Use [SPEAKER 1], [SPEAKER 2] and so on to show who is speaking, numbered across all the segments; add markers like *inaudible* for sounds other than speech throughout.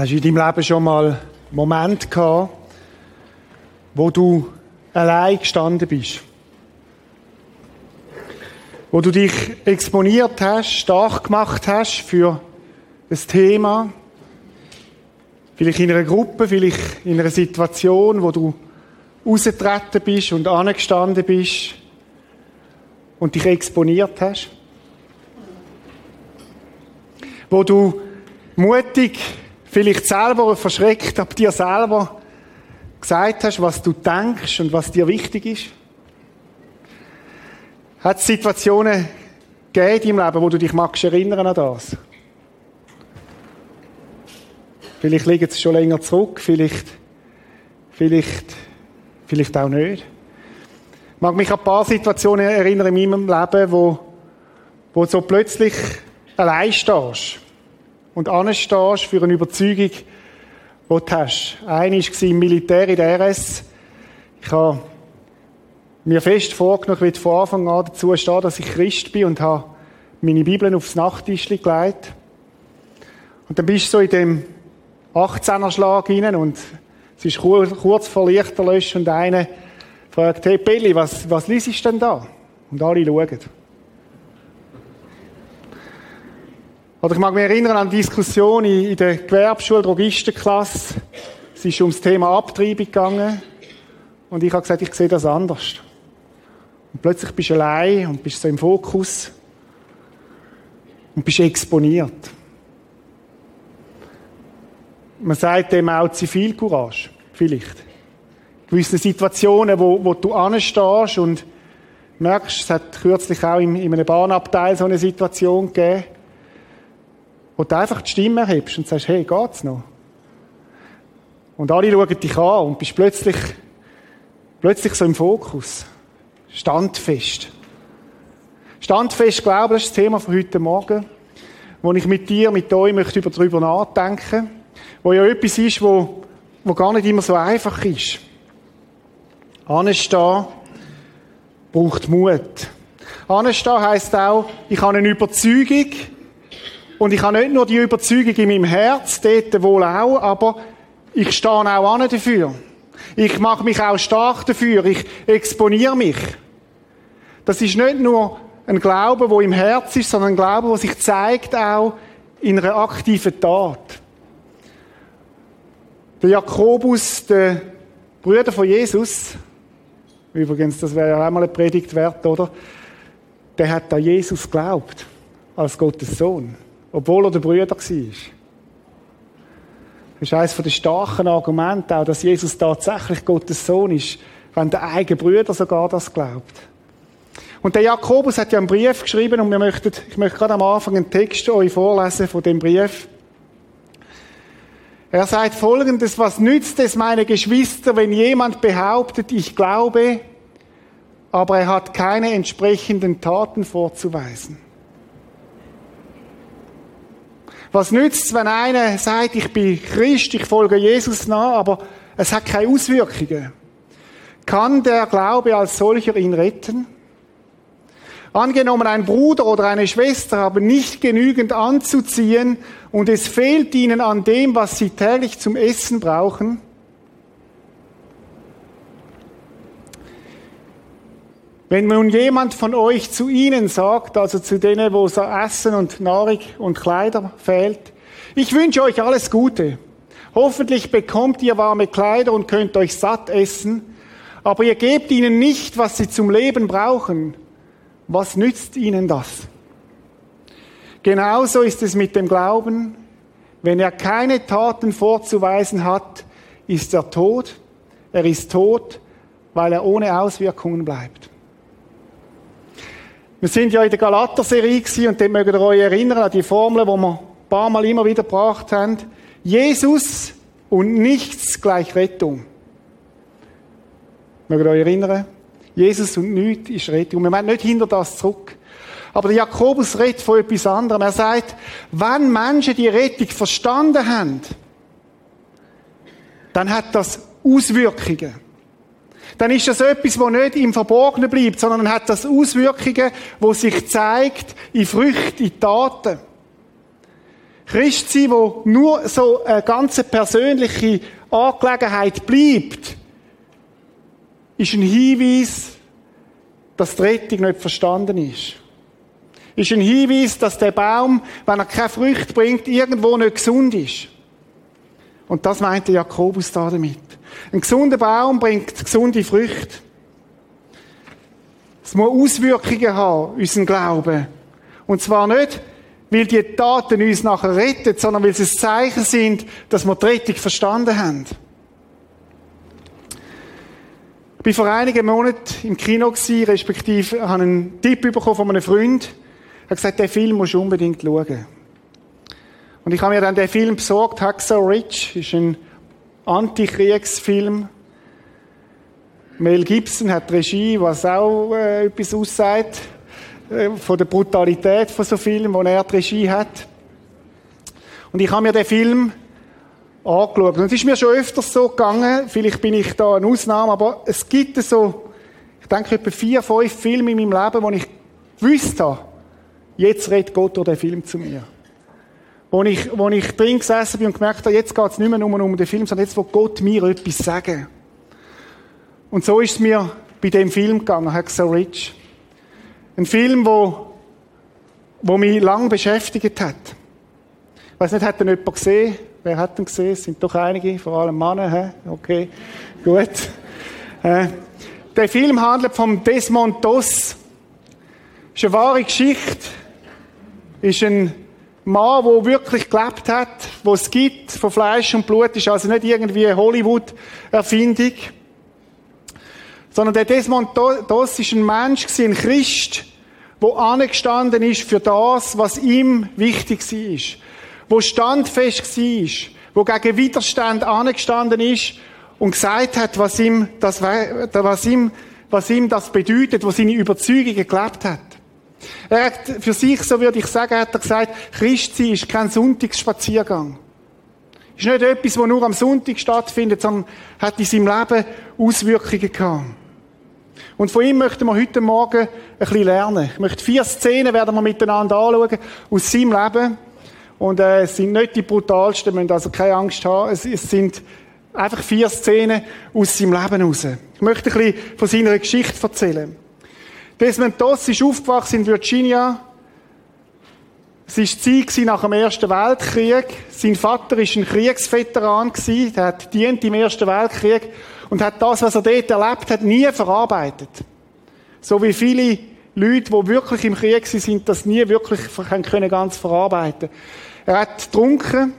[SPEAKER 1] Hast du in deinem Leben schon mal Moment gehabt, wo du allein gestanden bist? Wo du dich exponiert hast, stark gemacht hast für ein Thema, vielleicht in einer Gruppe, vielleicht in einer Situation, wo du rausgetreten bist und angestanden bist und dich exponiert hast? Wo du mutig vielleicht selber verschreckt ab dir selber gesagt hast, was du denkst und was dir wichtig ist? Hat es Situationen gegeben in deinem Leben, wo du dich magst erinnern an das? Vielleicht liegt es schon länger zurück, vielleicht, vielleicht, vielleicht auch nicht. Ich mag mich an ein paar Situationen erinnern in meinem Leben, wo, wo so plötzlich allein stehst und anstehst für eine Überzeugung, die du hast. Eine war im Militär in der RS. Ich habe mir fest vorgenommen, ich von Anfang an dazu stehen, dass ich Christ bin und habe meine Bibel aufs Nachttisch gelegt. Und dann bist du so in dem 18er Schlag rein und es ist kurz vor Lichterlöschen und einer fragt, hey Billy, was, was liest denn da? Und alle schauen. Oder ich mag mich erinnern an Diskussionen in der Gewerbeschule, Drogistenklasse. Es ist ums Thema Abtreibung gegangen. Und ich habe gesagt, ich sehe das anders. Und plötzlich bist du allein und bist so im Fokus. Und bist exponiert. Man sagt dem auch Zivilcourage. Vielleicht. In gewissen Situationen, wo, wo du anstehst und merkst, es hat kürzlich auch in, in einem Bahnabteil so eine Situation gegeben, wo du einfach die Stimme erhebst und sagst, hey, geht's noch? Und alle schauen dich an und bist plötzlich, plötzlich so im Fokus. Standfest. Standfest glauben, das ist das Thema von heute Morgen, wo ich mit dir, mit euch möchte darüber nachdenken, wo ja etwas ist, wo, wo gar nicht immer so einfach ist. Anstehen braucht Mut. Anstehen heisst auch, ich habe eine Überzeugung, und ich habe nicht nur die Überzeugung in meinem Herz, dort wohl auch, aber ich stehe auch an dafür. Ich mache mich auch stark dafür. Ich exponiere mich. Das ist nicht nur ein Glaube, wo im Herz ist, sondern ein Glaube, wo sich zeigt auch in einer aktiven Tat. Der Jakobus, der Bruder von Jesus, übrigens, das wäre ja auch mal eine Predigt wert, oder? Der hat an Jesus geglaubt, als Gottes Sohn. Obwohl er der Brüder war. Das ist eines der starken Argumente auch, dass Jesus tatsächlich Gottes Sohn ist, wenn der eigene Brüder sogar das glaubt. Und der Jakobus hat ja einen Brief geschrieben und wir möchten, ich möchte gerade am Anfang einen Text euch vorlesen von dem Brief. Er sagt folgendes, was nützt es, meine Geschwister, wenn jemand behauptet, ich glaube, aber er hat keine entsprechenden Taten vorzuweisen? Was nützt es, wenn einer sagt, ich bin Christ, ich folge Jesus nach, aber es hat keine Auswirkungen? Kann der Glaube als solcher ihn retten? Angenommen, ein Bruder oder eine Schwester haben nicht genügend anzuziehen und es fehlt ihnen an dem, was sie täglich zum Essen brauchen, Wenn nun jemand von euch zu ihnen sagt, also zu denen, wo so Essen und Nahrung und Kleider fehlt, ich wünsche euch alles Gute. Hoffentlich bekommt ihr warme Kleider und könnt euch satt essen, aber ihr gebt ihnen nicht, was sie zum Leben brauchen. Was nützt ihnen das? Genauso ist es mit dem Glauben. Wenn er keine Taten vorzuweisen hat, ist er tot. Er ist tot, weil er ohne Auswirkungen bleibt. Wir sind ja in der Galater-Serie und dort mögt ihr euch erinnern an die Formel, die wir ein paar Mal immer wieder gebracht haben. Jesus und nichts gleich Rettung. Mögt ihr euch erinnern? Jesus und nichts ist Rettung. Wir wollen nicht hinter das zurück. Aber der Jakobus redet von etwas anderem. Er sagt, wenn Menschen die Rettung verstanden haben, dann hat das Auswirkungen dann ist das etwas, wo nicht im Verborgenen bleibt, sondern hat das Auswirkungen, wo sich zeigt in Früchten, in Taten. Christ sein, wo nur so eine ganz persönliche Angelegenheit bleibt, ist ein Hinweis, dass die Rettung nicht verstanden ist. Ist ein Hinweis, dass der Baum, wenn er keine Früchte bringt, irgendwo nicht gesund ist. Und das meinte Jakobus da damit. Ein gesunder Baum bringt gesunde Früchte. Es muss Auswirkungen haben, unseren Glauben. Und zwar nicht, weil die Taten uns nachher retten, sondern weil sie ein Zeichen sind, dass wir die Rettung verstanden haben. Ich war vor einigen Monaten im Kino gewesen, respektive habe einen Tipp bekommen von einem Freund. Er hat gesagt, den Film musst du unbedingt schauen. Und ich habe mir dann den Film besorgt, Hacksaw Ridge, ist ein Antikriegsfilm. Mel Gibson hat Regie, was auch äh, etwas aussagt, äh, von der Brutalität von so Filmen, wo er die Regie hat. Und ich habe mir den Film angeschaut. Und es ist mir schon öfters so gegangen, vielleicht bin ich da eine Ausnahme, aber es gibt so, ich denke etwa vier, fünf Filme in meinem Leben, wo ich gewusst habe, jetzt redet Gott durch den Film zu mir. Wo ich, wo ich drin gesessen bin und gemerkt habe, jetzt geht es nicht mehr nur um den Film, sondern jetzt will Gott mir etwas sagen. Und so ist es mir bei dem Film gegangen, Hacksaw Rich. Ein Film, wo, wo mich lang beschäftigt hat. Ich weiß nicht, hat ihn jemand gesehen? Wer hat ihn gesehen? Es sind doch einige, vor allem Männer. He? Okay, gut. *laughs* Äh, der Film handelt vom Desmond Doss. Ist eine wahre Geschichte. Ist ein Mann, der wirklich gelebt hat, wo es gibt, von Fleisch und Blut, ist also nicht irgendwie eine Hollywood-Erfindung. Sondern der Desmond Doss ist ein Mensch, ein Christ, der angestanden ist für das, was ihm wichtig war wo standfest war, wo gegen Widerstand angestanden ist und gesagt hat, was ihm das, was ihm, was ihm das bedeutet, wo seine Überzeugungen gelebt hat. Er hat für sich, so würde ich sagen, hat er gesagt, Christsein ist kein Sonntagsspaziergang. Ist nicht etwas, das nur am Sonntag stattfindet, sondern hat in seinem Leben Auswirkungen gehabt. Und von ihm möchten wir heute Morgen ein bisschen lernen. Ich möchte vier Szenen werden wir miteinander anschauen aus seinem Leben. Und äh, es sind nicht die brutalsten, müssen also keine Angst haben. Es, es sind einfach vier Szenen aus seinem Leben heraus. Ich möchte ein bisschen von seiner Geschichte erzählen. Desmond Doss ist aufgewachsen in Virginia. Es war die Zeit nach dem Ersten Weltkrieg. Sein Vater war ein Kriegsveteran, der hat dient im Ersten Weltkrieg und hat das, was er dort erlebt hat, nie verarbeitet. So wie viele Leute, die wirklich im Krieg sind, das nie wirklich können ganz verarbeiten er hat getrunken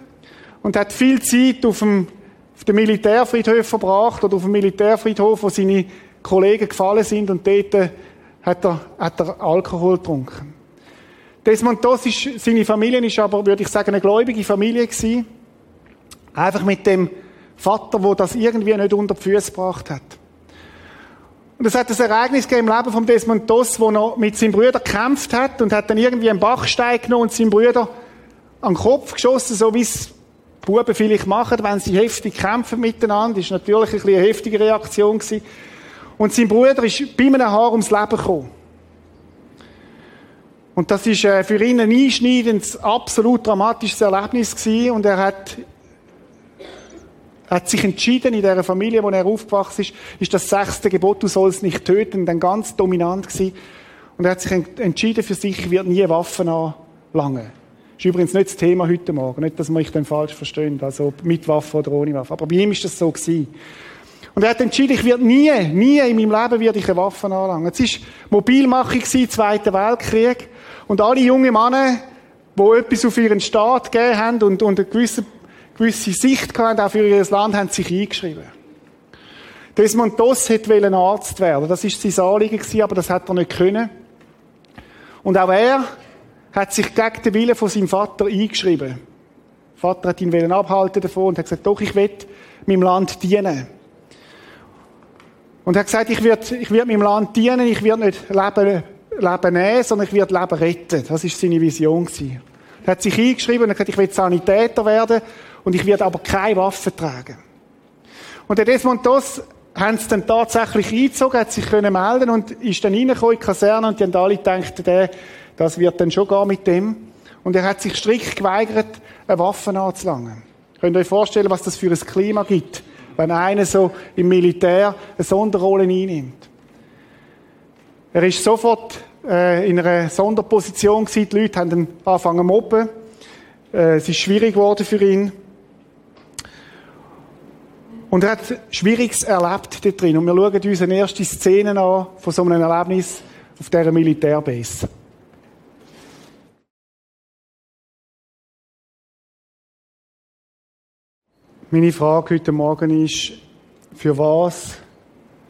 [SPEAKER 1] und hat viel Zeit auf dem, auf dem Militärfriedhof verbracht oder auf dem Militärfriedhof, wo seine Kollegen gefallen sind und dort hat er, hat er Alkohol getrunken. Desmond Doss ist, seine Familie ist aber, würde ich sagen, eine gläubige Familie gewesen. Einfach mit dem Vater, der das irgendwie nicht unter die Füße gebracht hat. Und es hat ein Ereignis gegeben im Leben von Desmond Doss, wo er mit seinem Bruder gekämpft hat und hat dann irgendwie einen Bachstein genommen und seinem Bruder an den Kopf geschossen, so wie es Buben vielleicht machen, wenn sie heftig kämpfen miteinander. Das ist natürlich ein bisschen eine heftige Reaktion gewesen. Und sein Bruder ist bei einem Haar ums Leben gekommen. Und das ist äh, für ihn ein einschneidendes, absolut dramatisches Erlebnis gewesen. Und er hat, hat sich entschieden, in dieser Familie, wo er aufgewachsen ist, ist das sechste Gebot, du sollst nicht töten, dann ganz dominant gewesen. Und er hat sich entschieden für sich, ich werde nie Waffen anlangen. Das ist übrigens nicht das Thema heute Morgen. Nicht, dass man mich dann falsch versteht. Also mit Waffe oder ohne Waffe. Aber bei ihm ist das so gewesen. Und er hat entschieden, ich werde nie, nie in meinem Leben werde ich eine Waffe anlangen. Es war Mobilmachung Zweiter Weltkrieg. Und alle jungen Männer, die etwas auf ihren Staat gegeben haben und, und eine gewisse, gewisse Sicht hatten, auch für ihr Land, haben sich eingeschrieben. Desmond Doss wollte Arzt werden. Das war sein Anliegen, aber das hat er nicht können. Und auch er hat sich gegen den Willen von seinem Vater eingeschrieben. Der Vater hat ihn abhalten davon und hat gesagt, doch, ich will meinem Land dienen. Und er hat gesagt, ich werde, ich werde meinem Land dienen, ich werde nicht Leben, Leben nehmen, sondern ich werde Leben retten. Das war seine Vision. Er hat sich eingeschrieben und hat gesagt, ich will Sanitäter werden und ich werde aber keine Waffen tragen. Und der Desmond Doss haben sie dann tatsächlich eingezogen, hat sich können melden und ist dann reingekommen in die Kaserne und die haben alle gedacht, der, das wird dann schon gehen mit dem. Und er hat sich strikt geweigert, eine Waffe anzulangen. Könnt ihr euch vorstellen, was das für ein Klima gibt, wenn einer so im Militär eine Sonderrolle einnimmt? Er ist sofort äh, in einer Sonderposition gewesen. Die Leute haben ihn angefangen zu mobben. Äh, es ist schwierig geworden für ihn. Und er hat Schwieriges erlebt dort drin. Und wir schauen uns eine erste Szene an von so einem Erlebnis auf dieser Militärbase. Meine Frage heute Morgen ist, für was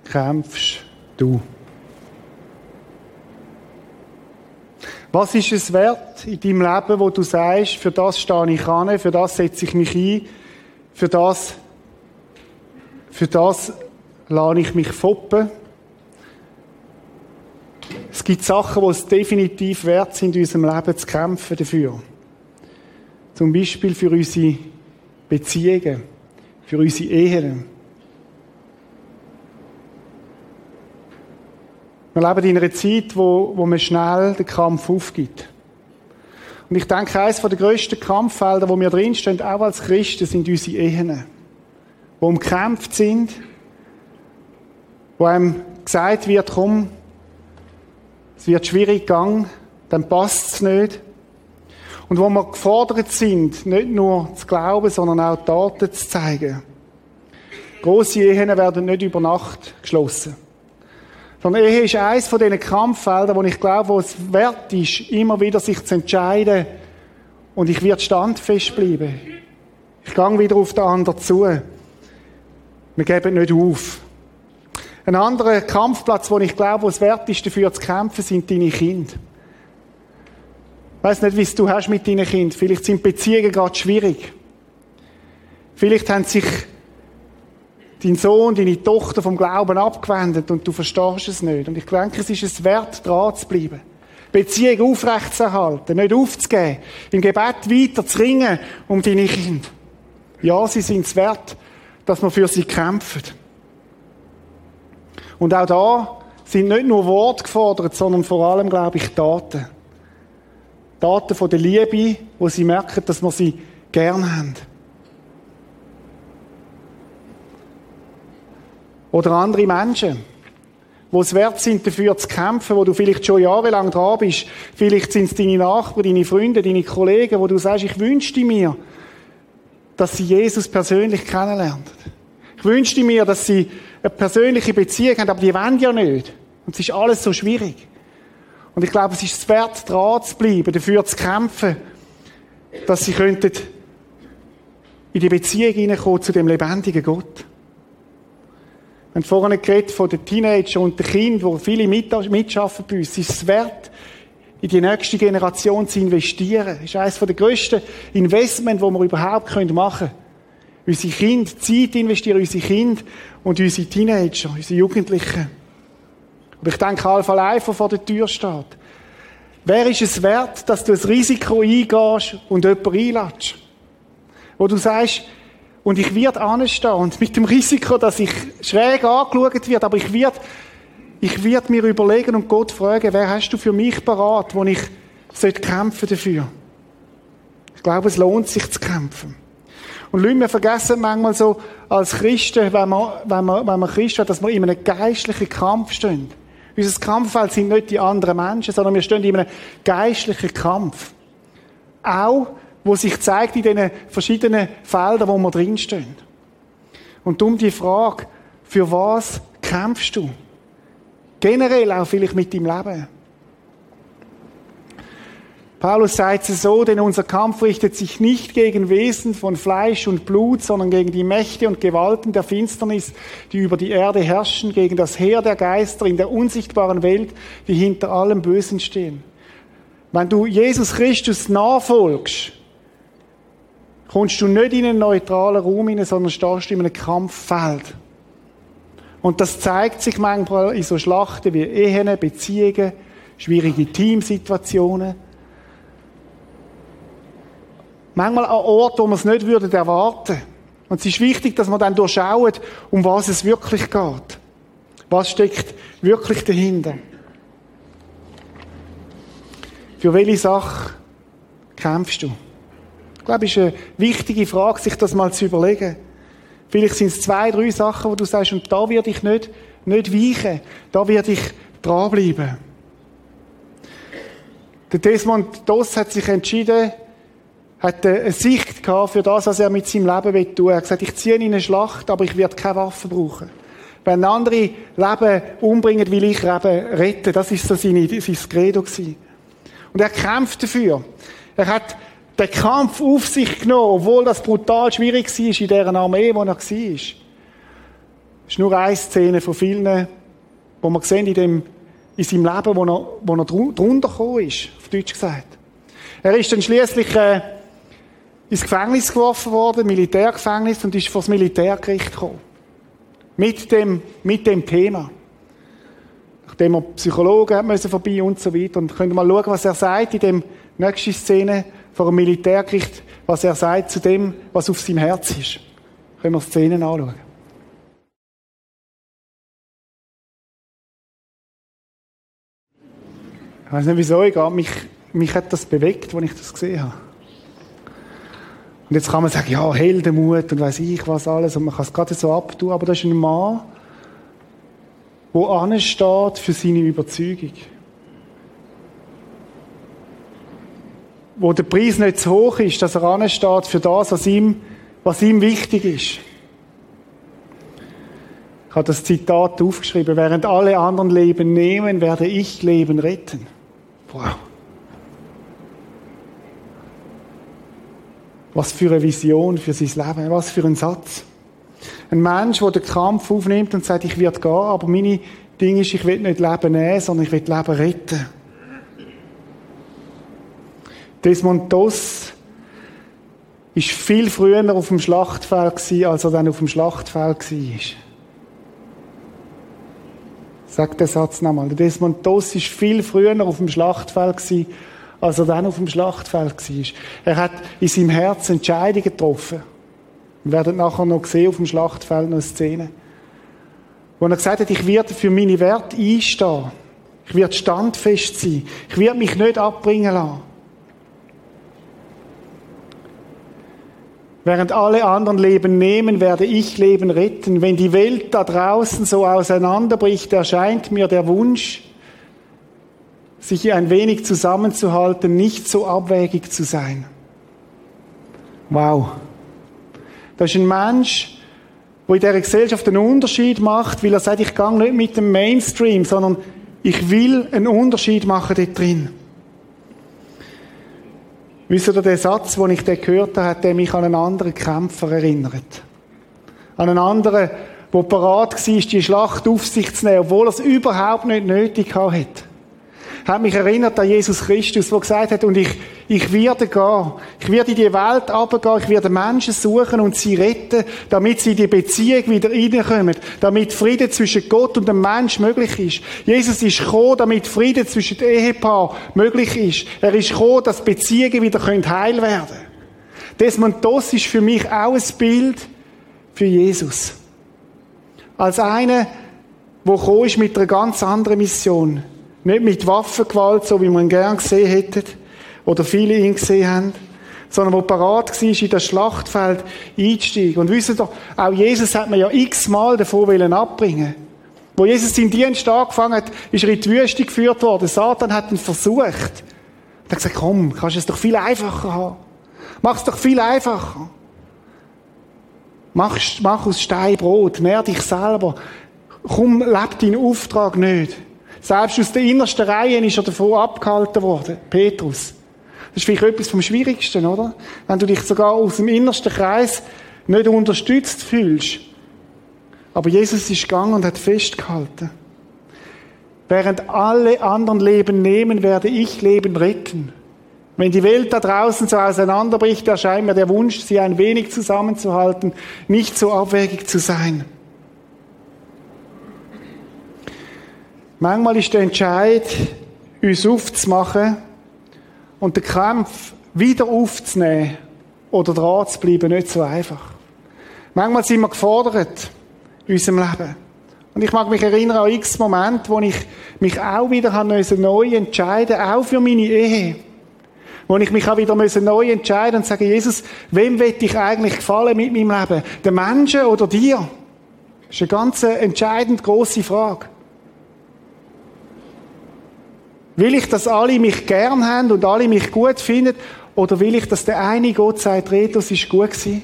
[SPEAKER 1] kämpfst du? Was ist es wert in deinem Leben, wo du sagst, für das stehe ich an, für das setze ich mich ein, für das, für das lade ich mich foppen? Es gibt Sachen, die es definitiv wert sind, in unserem Leben zu kämpfen dafür. Zum Beispiel für unsere Beziehungen für unsere Ehen. Wir leben in einer Zeit, wo, wo man schnell den Kampf aufgibt. Und ich denke, eines der grössten Kampffelder, wo wir drinstehen, auch als Christen, sind unsere Ehen. Wo umkämpft sind, wo einem gesagt wird, komm, es wird schwierig gegangen, dann passt es nicht. Und wo wir gefordert sind, nicht nur zu glauben, sondern auch Taten zu zeigen. Grosse Ehen werden nicht über Nacht geschlossen. Sondern Ehe ist eines von diesen Kampffeldern, wo ich glaube, wo es wert ist, immer wieder sich zu entscheiden. Und ich werde standfest bleiben. Ich gehe wieder auf den anderen zu. Wir geben nicht auf. Ein anderer Kampfplatz, wo ich glaube, wo es wert ist, dafür zu kämpfen, sind deine Kinder. Ich weiss nicht, wie es du hast mit deinen Kindern. Vielleicht sind Beziehungen gerade schwierig. Vielleicht haben sich dein Sohn, deine Tochter vom Glauben abgewendet und du verstehst es nicht. Und ich denke, es ist es wert, dran zu bleiben. Beziehung aufrechtzuerhalten, nicht aufzugeben, im Gebet weiter zu ringen um deine Kinder. Ja, sie sind es wert, dass wir für sie kämpfen. Und auch da sind nicht nur Worte gefordert, sondern vor allem, glaube ich, Taten. Taten von der Liebe, wo sie merken, dass wir sie gern haben. Oder andere Menschen, wo es wert sind, dafür zu kämpfen, wo du vielleicht schon jahrelang dran bist. Vielleicht sind es deine Nachbarn, deine Freunde, deine Kollegen, wo du sagst, ich wünschte mir, dass sie Jesus persönlich kennenlernen. Ich wünschte mir, dass sie eine persönliche Beziehung haben, aber die wollen ja nicht. Und es ist alles so schwierig. Und ich glaube, es ist es wert, dran zu bleiben, dafür zu kämpfen, dass sie könnten in die Beziehung hineinkommen zu dem lebendigen Gott. Wir haben vorhin geredet von den Teenager und den Kindern, wo viele mitschaffen bei uns. Ist es wert, in die nächste Generation zu investieren. Das ist eines der grössten Investments, die wir überhaupt machen können. Unsere Kinder, Zeit investieren, unsere Kinder und unsere Teenager, unsere Jugendlichen. Und ich denke, Alpha Life, vor der Tür steht. Wer ist es wert, dass du ein Risiko eingehst und jemanden einlädst? Wo du sagst, und ich werde anstehen und mit dem Risiko, dass ich schräg angeschaut werde, aber ich werde, ich werde mir überlegen und Gott fragen, wer hast du für mich parat, wo ich kämpfen dafür? Ich glaube, es lohnt sich zu kämpfen. Und Leute, wir vergessen manchmal so, als Christen, wenn man, wenn man, wenn man Christen hat, dass wir in einem geistlichen Kampf stehen. Unser Kampffeld sind nicht die anderen Menschen, sondern wir stehen in einem geistlichen Kampf. Auch, wo sich zeigt in diesen verschiedenen Feldern, wo wir drinstehen. Und um die Frage, für was kämpfst du? Generell auch vielleicht mit deinem Leben. Paulus sagt es so, denn unser Kampf richtet sich nicht gegen Wesen von Fleisch und Blut, sondern gegen die Mächte und Gewalten der Finsternis, die über die Erde herrschen, gegen das Heer der Geister in der unsichtbaren Welt, die hinter allem Bösen stehen. Wenn du Jesus Christus nachfolgst, kommst du nicht in einen neutralen Raum hinein, sondern stehst in einem Kampffeld. Und das zeigt sich manchmal in so Schlachten wie Ehen, Beziehungen, schwierige Teamsituationen, Manchmal an Orten, wo man es nicht würde erwarten. Und es ist wichtig, dass man dann durchschaut, um was es wirklich geht. Was steckt wirklich dahinter? Für welche Sache kämpfst du? Ich glaube, es ist eine wichtige Frage, sich das mal zu überlegen. Vielleicht sind es zwei, drei Sachen, wo du sagst, und da werde ich nicht, nicht weichen. Da werde ich dranbleiben. Der Desmond Doss hat sich entschieden, hat eine Sicht gehabt für das, was er mit seinem Leben tun will. Er hat gesagt, ich ziehe in eine Schlacht, aber ich werde keine Waffen brauchen. Wenn andere Leben umbringen, will ich Leben retten. Das ist so seine, sein Credo gewesen. Und er kämpft dafür. Er hat den Kampf auf sich genommen, obwohl das brutal schwierig war in dieser Armee, wo er war. Das ist nur eine Szene von vielen, wo man sehen in, dem, in seinem Leben, wo er, wo er drunter gekommen ist, auf Deutsch gesagt. Er ist dann schließlich äh, ins Gefängnis geworfen worden, Militärgefängnis, und ist vor das Militärgericht gekommen. Mit dem, mit dem Thema. Nachdem er Psychologen müssen vorbei und so weiter. Und könnt ihr mal schauen, was er sagt in dem nächsten Szene vor dem Militärgericht, was er sagt zu dem, was auf seinem Herz ist. Können wir Szenen anschauen. Ich weiß nicht wieso, ich mich, mich hat das bewegt, als ich das gesehen habe. Und jetzt kann man sagen, ja, Heldenmut und weiß ich was alles, und man kann es gerade so abtun, aber das ist ein Mann, der ansteht für seine Überzeugung. Wo der Preis nicht zu hoch ist, dass er ansteht für das, was ihm, was ihm wichtig ist. Ich habe das Zitat aufgeschrieben. Während alle anderen Leben nehmen, werde ich Leben retten. Wow. Was für eine Vision für sein Leben, was für ein Satz. Ein Mensch, der den Kampf aufnimmt und sagt, ich werde gehen, aber meine Ding ist, ich will nicht Leben nehmen, sondern ich will Leben retten. Desmond Doss ist viel früher auf dem Schlachtfeld als er dann auf dem Schlachtfeld war. Sag den Satz nochmal. Desmond Doss ist viel früher auf dem Schlachtfeld gewesen, als er dann auf dem Schlachtfeld war. Er hat in seinem Herz Entscheidungen getroffen. Wir werden nachher noch sehen auf dem Schlachtfeld noch eine Szene. Wo er gesagt hat, ich werde für meine Werte einstehen. Ich werde standfest sein. Ich werde mich nicht abbringen lassen. Während alle anderen Leben nehmen, werde ich Leben retten. Wenn die Welt da draußen so auseinanderbricht, erscheint mir der Wunsch, sich ein wenig zusammenzuhalten, nicht so abwägig zu sein. Wow. Das ist ein Mensch, der in dieser Gesellschaft einen Unterschied macht, weil er sagt, ich gehe nicht mit dem Mainstream, sondern ich will einen Unterschied machen dort drin. Wisst ihr, der Satz, den ich gehört habe, hat mich an einen anderen Kämpfer erinnert. An einen anderen, der bereit war, die Schlacht auf sich zu nehmen, obwohl er es überhaupt nicht nötig hatte hat mich erinnert an Jesus Christus, der gesagt hat, und ich, ich werde gehen. Ich werde in die Welt runtergehen, ich werde Menschen suchen und sie retten, damit sie in die Beziehung wieder reinkommen, damit Frieden zwischen Gott und dem Mensch möglich ist. Jesus ist gekommen, damit Frieden zwischen den Ehepaar möglich ist. Er ist gekommen, dass Beziehungen wieder heil werden können. Desmond Doss ist für mich auch ein Bild für Jesus. Als einer, gekommen ist mit einer ganz anderen Mission. Nicht mit Waffengewalt, so wie man gern gesehen hätte, oder viele ihn gesehen haben, sondern wo parat war, in das Schlachtfeld einzusteigen. Und wisst ihr, auch Jesus hat man ja x-mal davon abbringen Wo Jesus seinen Dienst angefangen hat, ist er in die Wüste geführt worden. Satan hat ihn versucht. Er hat gesagt, komm, kannst du es doch viel einfacher haben. Mach es doch viel einfacher. Mach, mach aus Stein Brot, nähr dich selber. Komm, leb deinen Auftrag nicht. Selbst aus der innersten Reihe ist er davon abgehalten worden. Petrus. Das ist vielleicht etwas vom Schwierigsten, oder? Wenn du dich sogar aus dem innersten Kreis nicht unterstützt fühlst. Aber Jesus ist gegangen und hat festgehalten. Während alle anderen Leben nehmen, werde ich Leben retten. Wenn die Welt da draußen so auseinanderbricht, erscheint mir der Wunsch, sie ein wenig zusammenzuhalten, nicht so abwegig zu sein. Manchmal ist der Entscheid, uns aufzumachen und den Kampf wieder aufzunehmen oder dran zu bleiben, nicht so einfach. Manchmal sind wir gefordert in unserem Leben. Und ich mag mich erinnern an x Momente, wo ich mich auch wieder neu entscheiden auch für meine Ehe. Wo ich mich auch wieder neu entscheiden und sagen, Jesus, wem will ich eigentlich gefallen mit meinem Leben? Den Menschen oder dir? Das ist eine ganz entscheidend große Frage. Will ich, dass alle mich gern haben und alle mich gut finden? Oder will ich, dass der eine Gott sagt, Retus ist gut gewesen?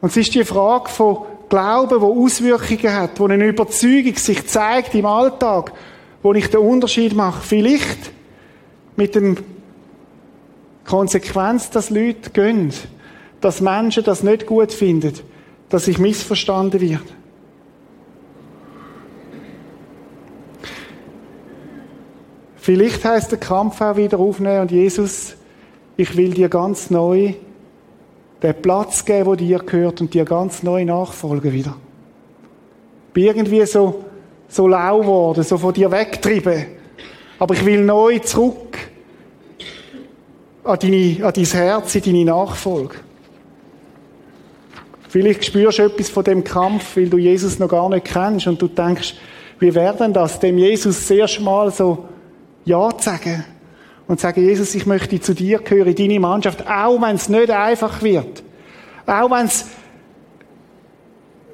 [SPEAKER 1] Und es ist die Frage von Glauben, wo Auswirkungen hat, wo eine Überzeugung sich zeigt im Alltag, wo ich den Unterschied mache. Vielleicht mit dem Konsequenz, dass Leute gehen, dass Menschen das nicht gut finden, dass ich missverstanden werde. Vielleicht heißt der Kampf auch wieder aufnehmen und Jesus, ich will dir ganz neu den Platz geben, der dir gehört und dir ganz neu nachfolgen wieder. Bin irgendwie so, so lau geworden, so von dir weggetrieben. Aber ich will neu zurück an, deine, an dein Herz, in deine Nachfolge. Vielleicht spürst du etwas von dem Kampf, weil du Jesus noch gar nicht kennst und du denkst, wie wäre denn das, dem Jesus das erste Mal so Ja zu sagen? Und sagen, Jesus, ich möchte zu dir gehören, in deine Mannschaft, auch wenn es nicht einfach wird. Auch wenn es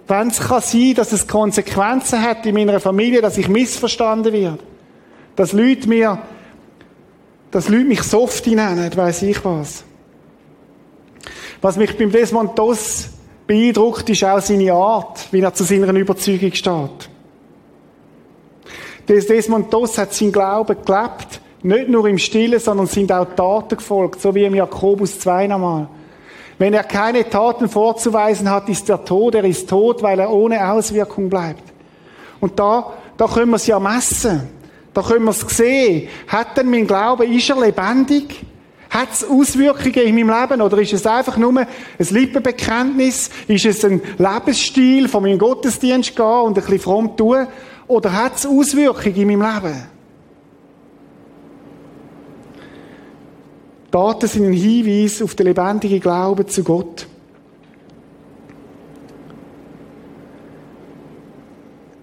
[SPEAKER 1] wenn es kann sein, dass es Konsequenzen hat in meiner Familie, dass ich missverstanden werde. Dass Leute mir, dass Leute mich Softie nennen, weiß ich was. Was mich beim Desmond Doss beeindruckt, ist auch seine Art, wie er zu seiner Überzeugung steht. Desmond Doss hat sein Glauben gelebt, nicht nur im Stillen, sondern sind auch Taten gefolgt, so wie im Jakobus 2 nochmal. Wenn er keine Taten vorzuweisen hat, ist er tot, er ist tot, weil er ohne Auswirkung bleibt. Und da, da können wir es ja messen. Da können wir es sehen. Hat denn mein Glaube, ist er lebendig? Hat es Auswirkungen in meinem Leben oder ist es einfach nur ein Lippenbekenntnis? Ist es ein Lebensstil von meinem Gottesdienst gehen und ein bisschen fromm tun? Oder hat es Auswirkungen in meinem Leben? Daten sind ein Hinweis auf den lebendigen Glauben zu Gott.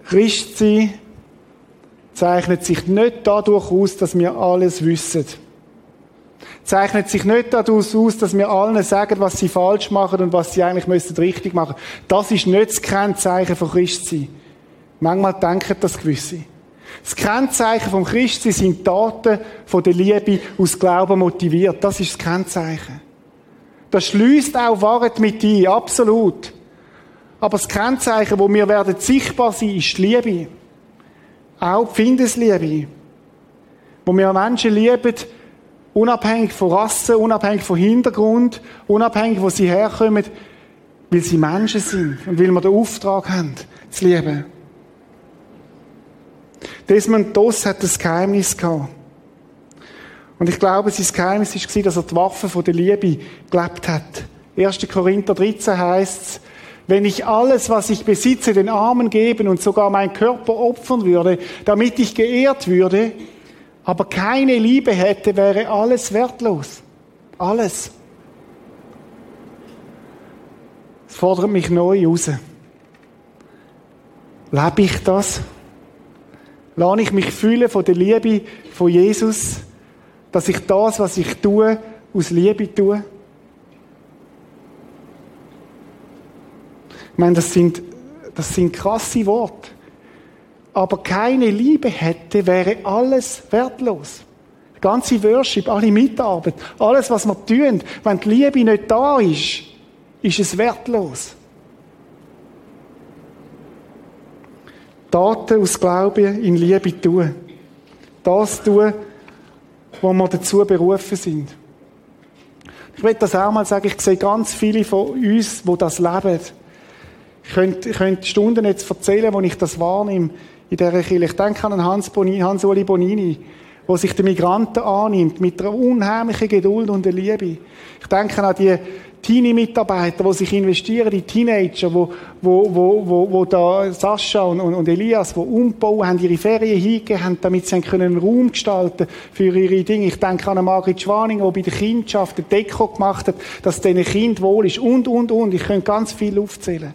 [SPEAKER 1] Christsein zeichnet sich nicht dadurch aus, dass wir alles wissen zeichnet sich nicht daraus aus, dass wir allen sagen, was sie falsch machen und was sie eigentlich richtig machen. Das ist nicht das Kennzeichen von Christsein. Manchmal denken das gewisse. Das Kennzeichen vom Christsein sind Taten von der Liebe aus Glauben motiviert. Das ist das Kennzeichen. Das schließt auch Wahrheit mit ein, absolut. Aber das Kennzeichen, wo wir werden sichtbar sein, ist die Liebe. Auch die Findesliebe. Wo wir Menschen lieben, Unabhängig von Rasse, unabhängig von Hintergrund, unabhängig, wo sie herkommen, weil sie Menschen sind und weil wir den Auftrag haben, zu lieben. Desmond Doss hat das Geheimnis gehabt. Und ich glaube, sein Geheimnis war, dass er die Waffe der Liebe gelebt hat. 1. Korinther 13 heißt es, wenn ich alles, was ich besitze, den Armen geben und sogar meinen Körper opfern würde, damit ich geehrt würde, aber keine Liebe hätte, wäre alles wertlos. Alles. Es fordert mich neu raus. Lebe ich das? Lade ich mich fühlen von der Liebe von Jesus, dass ich das, was ich tue, aus Liebe tue? Ich meine, das sind, das sind krasse Worte aber keine Liebe hätte, wäre alles wertlos. Die ganze Worship, alle Mitarbeit, alles, was wir tun, wenn die Liebe nicht da ist, ist es wertlos. Taten aus Glauben in Liebe tun. Das tun, wo wir dazu berufen sind. Ich will das auch mal sagen, ich sehe ganz viele von uns, die das leben. Ich könnte, ich könnte Stunden jetzt erzählen, wo ich das wahrnehme in dieser Kirche. Ich denke an Hans Bonini, Hans-Uli Bonini, der sich den Migranten annimmt, mit einer unheimlichen Geduld und der Liebe. Ich denke an die Teenie-Mitarbeiter, die sich investieren, die Teenager, wo, wo, wo, wo, wo da Sascha und, und, Elias, die umbauen haben, ihre Ferien hingegeben haben, damit sie einen Raum gestalten für ihre Dinge. Ich denke an Margrit Schwaning, die bei der Kindschaft eine Deko gemacht hat, dass es diesen Kind wohl ist und, und, und. Ich könnte ganz viel aufzählen.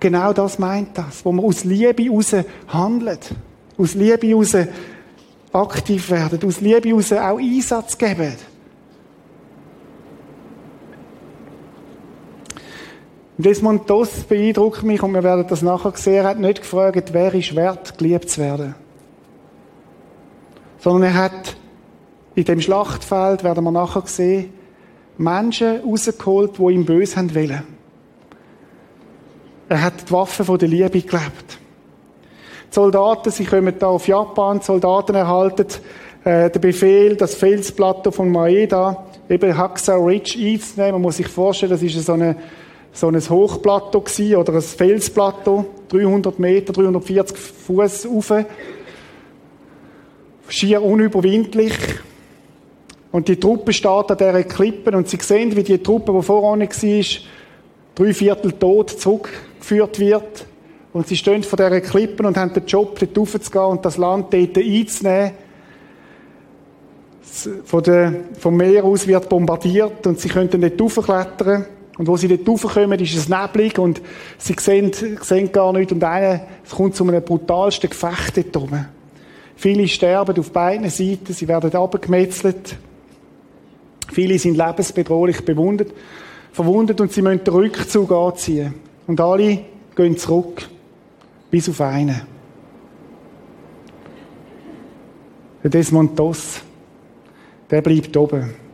[SPEAKER 1] Genau das meint das, wo man aus Liebe heraus handelt. Aus Liebe heraus aktiv werden, aus Liebe heraus auch Einsatz geben. Desmond Doss beeindruckt mich, und wir werden das nachher sehen, er hat nicht gefragt, wer ist wert, geliebt zu werden. Sondern er hat in dem Schlachtfeld, werden wir nachher sehen, Menschen rausgeholt, die ihm böse haben wollen. Er hat die Waffen von der Liebe gelebt. Die Soldaten, sie kommen da auf Japan, die Soldaten erhalten äh, den Befehl, das Felsplateau von Maeda, eben Haxar Ridge einzunehmen. Man muss sich vorstellen, das ist so, eine, so ein Hochplateau gewesen, oder ein Felsplateau, 300 Meter, 340 Fuß rauf. Schier unüberwindlich. Und die Truppe steht an dieser Klippe und sie sehen, wie die Truppe, die voran war, drei Viertel tot zurückgeführt wird. Und sie stehen vor dieser Klippen und haben den Job, dort raufzugehen und das Land dort einzunehmen. Von der, vom Meer aus wird bombardiert und sie können dort raufklettern. Und wo sie dort raufkommen, ist es neblig und sie sehen, sehen gar nichts. Und einer, es kommt zu einem brutalsten Gefecht dort oben. Viele sterben auf beiden Seiten, sie werden abgemetzelt. Viele sind lebensbedrohlich bewundet, verwundet und sie müssen den Rückzug anziehen. Und alle gehen zurück. Bis auf einen. Der Desmond Doss. Der bleibt oben.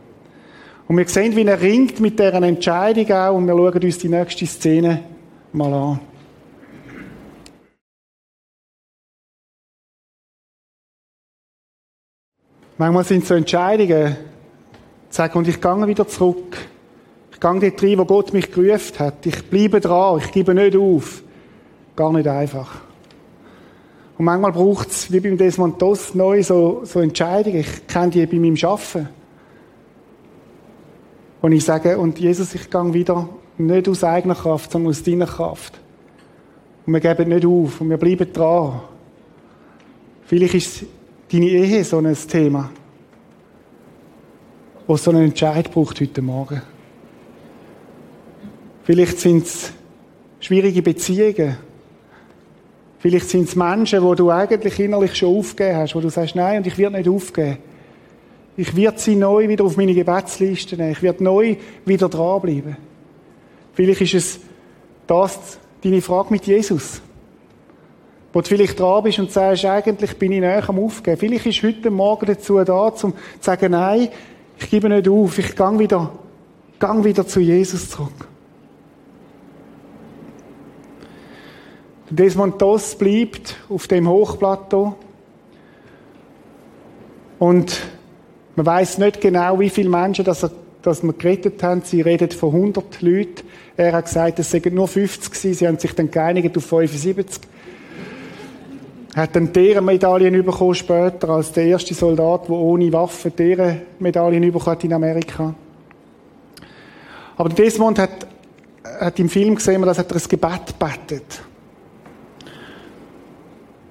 [SPEAKER 1] Und wir sehen, wie er ringt mit dieser Entscheidung auch und wir schauen uns die nächste Szene mal an. Manchmal sind so Entscheidungen, sagen, und ich gehe wieder zurück. Ich gehe dort rein, wo Gott mich gerufen hat. Ich bleibe dran, ich gebe nicht auf. Gar nicht einfach. Und manchmal braucht es, wie beim Desmond Doss, neu so, so Entscheidungen. Ich kenne die bei meinem Arbeiten. Und ich sage, und Jesus, ich gehe wieder nicht aus eigener Kraft, sondern aus deiner Kraft. Und wir geben nicht auf und wir bleiben dran. Vielleicht ist deine Ehe so ein Thema, wo so einen Entscheid braucht heute Morgen. Vielleicht sind es schwierige Beziehungen, Vielleicht sind es Menschen, wo du eigentlich innerlich schon aufgegeben hast, wo du sagst, nein, und ich werde nicht aufgeben. Ich werde sie neu wieder auf meine Gebetsliste nehmen. Ich werde neu wieder dranbleiben. Vielleicht ist es das deine Frage mit Jesus. Wo du vielleicht dran bist und sagst, eigentlich bin ich näher am Aufgeben. Vielleicht ist heute Morgen dazu da, um zu sagen, nein, ich gebe nicht auf, ich gang wieder, gang wieder zu Jesus zurück. Desmond Doss bleibt auf dem Hochplateau. Und man weiß nicht genau, wie viele Menschen das, er, das wir gerettet haben. Sie reden von 100 Leuten. Er hat gesagt, es seien nur 50 gewesen. Sie haben sich dann geeinigt auf 75. Er hat dann deren Medaillen bekommen später als der erste Soldat, der ohne Waffe deren Medaillen bekommen hat in Amerika. Aber Desmond hat, hat im Film gesehen, dass er ein Gebet betet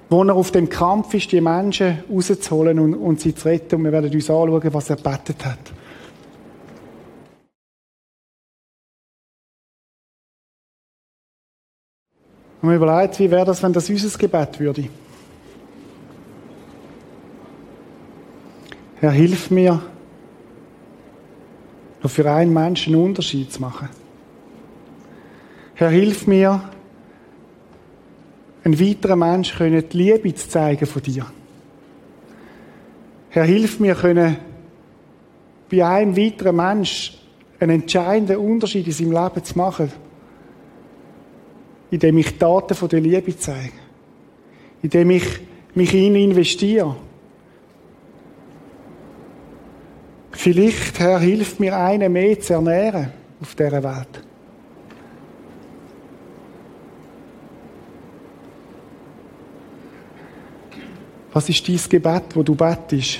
[SPEAKER 1] wo er auf dem Kampf ist, die Menschen rauszuholen und, und sie zu retten. Und wir werden uns anschauen, was er betet hat. Und wir überlegt, wie wäre das, wenn das unser Gebet würde? Herr, hilf mir, noch für einen Menschen einen Unterschied zu machen. Herr, hilf mir, ein weiterer Mensch können die Liebe zu zeigen von dir. Herr, hilf mir können bei einem weiteren Mensch einen entscheidenden Unterschied in seinem Leben zu machen, indem ich Taten von der Liebe zeige, indem ich mich in ihn investiere. Vielleicht, Herr, hilft mir einen mehr zu ernähren auf dieser Welt. Was ist dein Gebet, wo du bettest?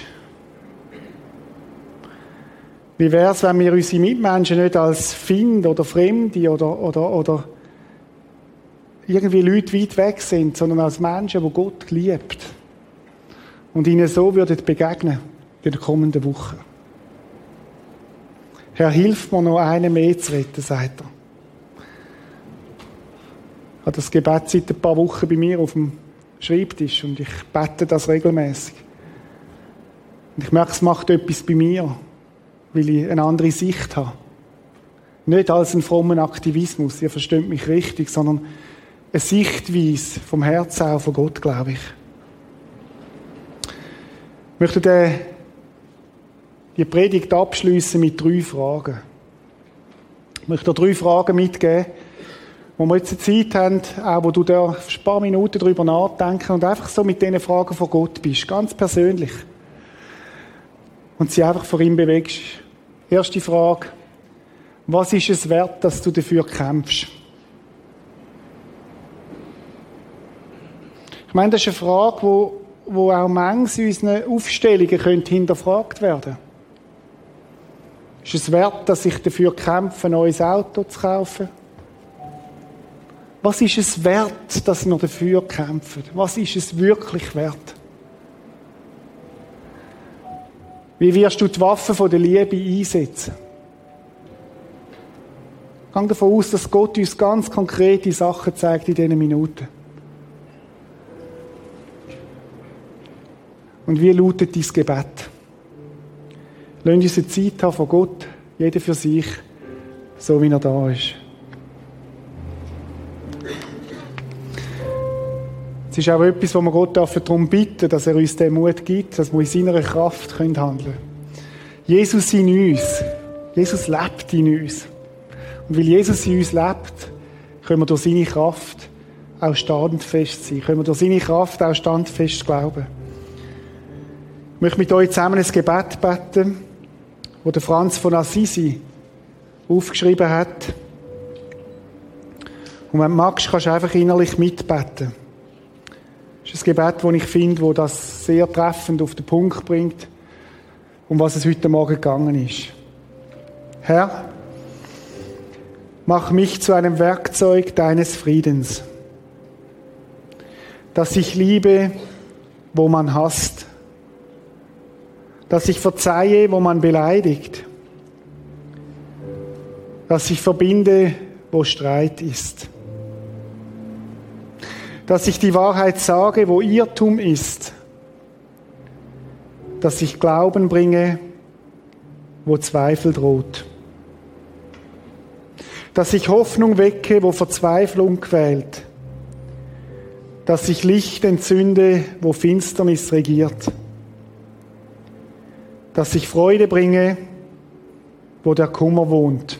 [SPEAKER 1] Wie wäre es, wenn wir unsere Mitmenschen nicht als Find oder Fremde oder, oder, oder irgendwie Leute weit weg sind, sondern als Menschen, die Gott liebt und ihnen so würden begegnen in den kommenden Wochen. Herr, hilf mir noch einen mehr zu retten, sagt er. Ich habe das Gebet seit ein paar Wochen bei mir auf dem Schreibtisch und ich bete das regelmäßig. Und ich merke, es macht etwas bei mir, weil ich eine andere Sicht habe. Nicht als einen frommen Aktivismus, ihr versteht mich richtig, sondern eine Sichtweise vom Herzen auch von Gott, glaube ich. Ich möchte den, die Predigt abschließen mit drei Fragen. Ich möchte drei Fragen mitgeben, wo wir jetzt eine Zeit haben, auch wo du da ein paar Minuten darüber nachdenken und einfach so mit diesen Fragen von Gott bist, ganz persönlich. Und sie einfach vor ihm bewegst. Erste Frage. Was ist es wert, dass du dafür kämpfst? Ich meine, das ist eine Frage, wo, wo auch manches unseren Aufstellungen könnte hinterfragt werden Ist es wert, dass ich dafür kämpfe, ein neues Auto zu kaufen? Was ist es wert, dass wir dafür kämpfen? Was ist es wirklich wert? Wie wirst du die Waffen von der Liebe einsetzen? Ich davon aus, dass Gott uns ganz konkrete Sachen zeigt in diesen Minuten. Und wie lautet dein Gebet? Lass uns eine Zeit haben von Gott, jeder für sich, so wie er da ist. Es ist auch etwas, wo wir Gott darum bitten dass er uns den Mut gibt, dass wir in seiner Kraft handeln können. Jesus in uns. Jesus lebt in uns. Und weil Jesus in uns lebt, können wir durch seine Kraft auch standfest sein. Können wir durch seine Kraft auch standfest glauben. Ich möchte mit euch zusammen ein Gebet beten, wo der Franz von Assisi aufgeschrieben hat. Und wenn du magst, kannst du einfach innerlich mitbeten. Ist ein Gebet, das ich finde, wo das sehr treffend auf den Punkt bringt, um was es heute Morgen gegangen ist. Herr, mach mich zu einem Werkzeug deines Friedens, dass ich liebe, wo man hasst, dass ich verzeihe, wo man beleidigt, dass ich verbinde, wo Streit ist dass ich die Wahrheit sage, wo Irrtum ist, dass ich Glauben bringe, wo Zweifel droht, dass ich Hoffnung wecke, wo Verzweiflung quält, dass ich Licht entzünde, wo Finsternis regiert, dass ich Freude bringe, wo der Kummer wohnt.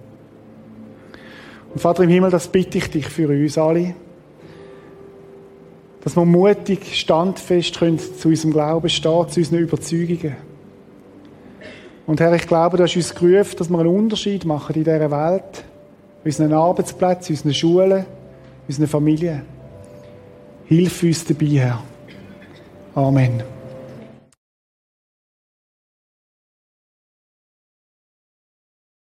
[SPEAKER 1] Und Vater im Himmel, das bitte ich dich für uns alle dass wir mutig, standfest können zu unserem Glauben stehen, zu unseren Überzeugungen. Und Herr, ich glaube, du hast uns gerufen, dass wir einen Unterschied machen in dieser Welt, unseren Arbeitsplätzen, unseren Schulen, unseren Familien. Hilf uns dabei, Herr. Amen.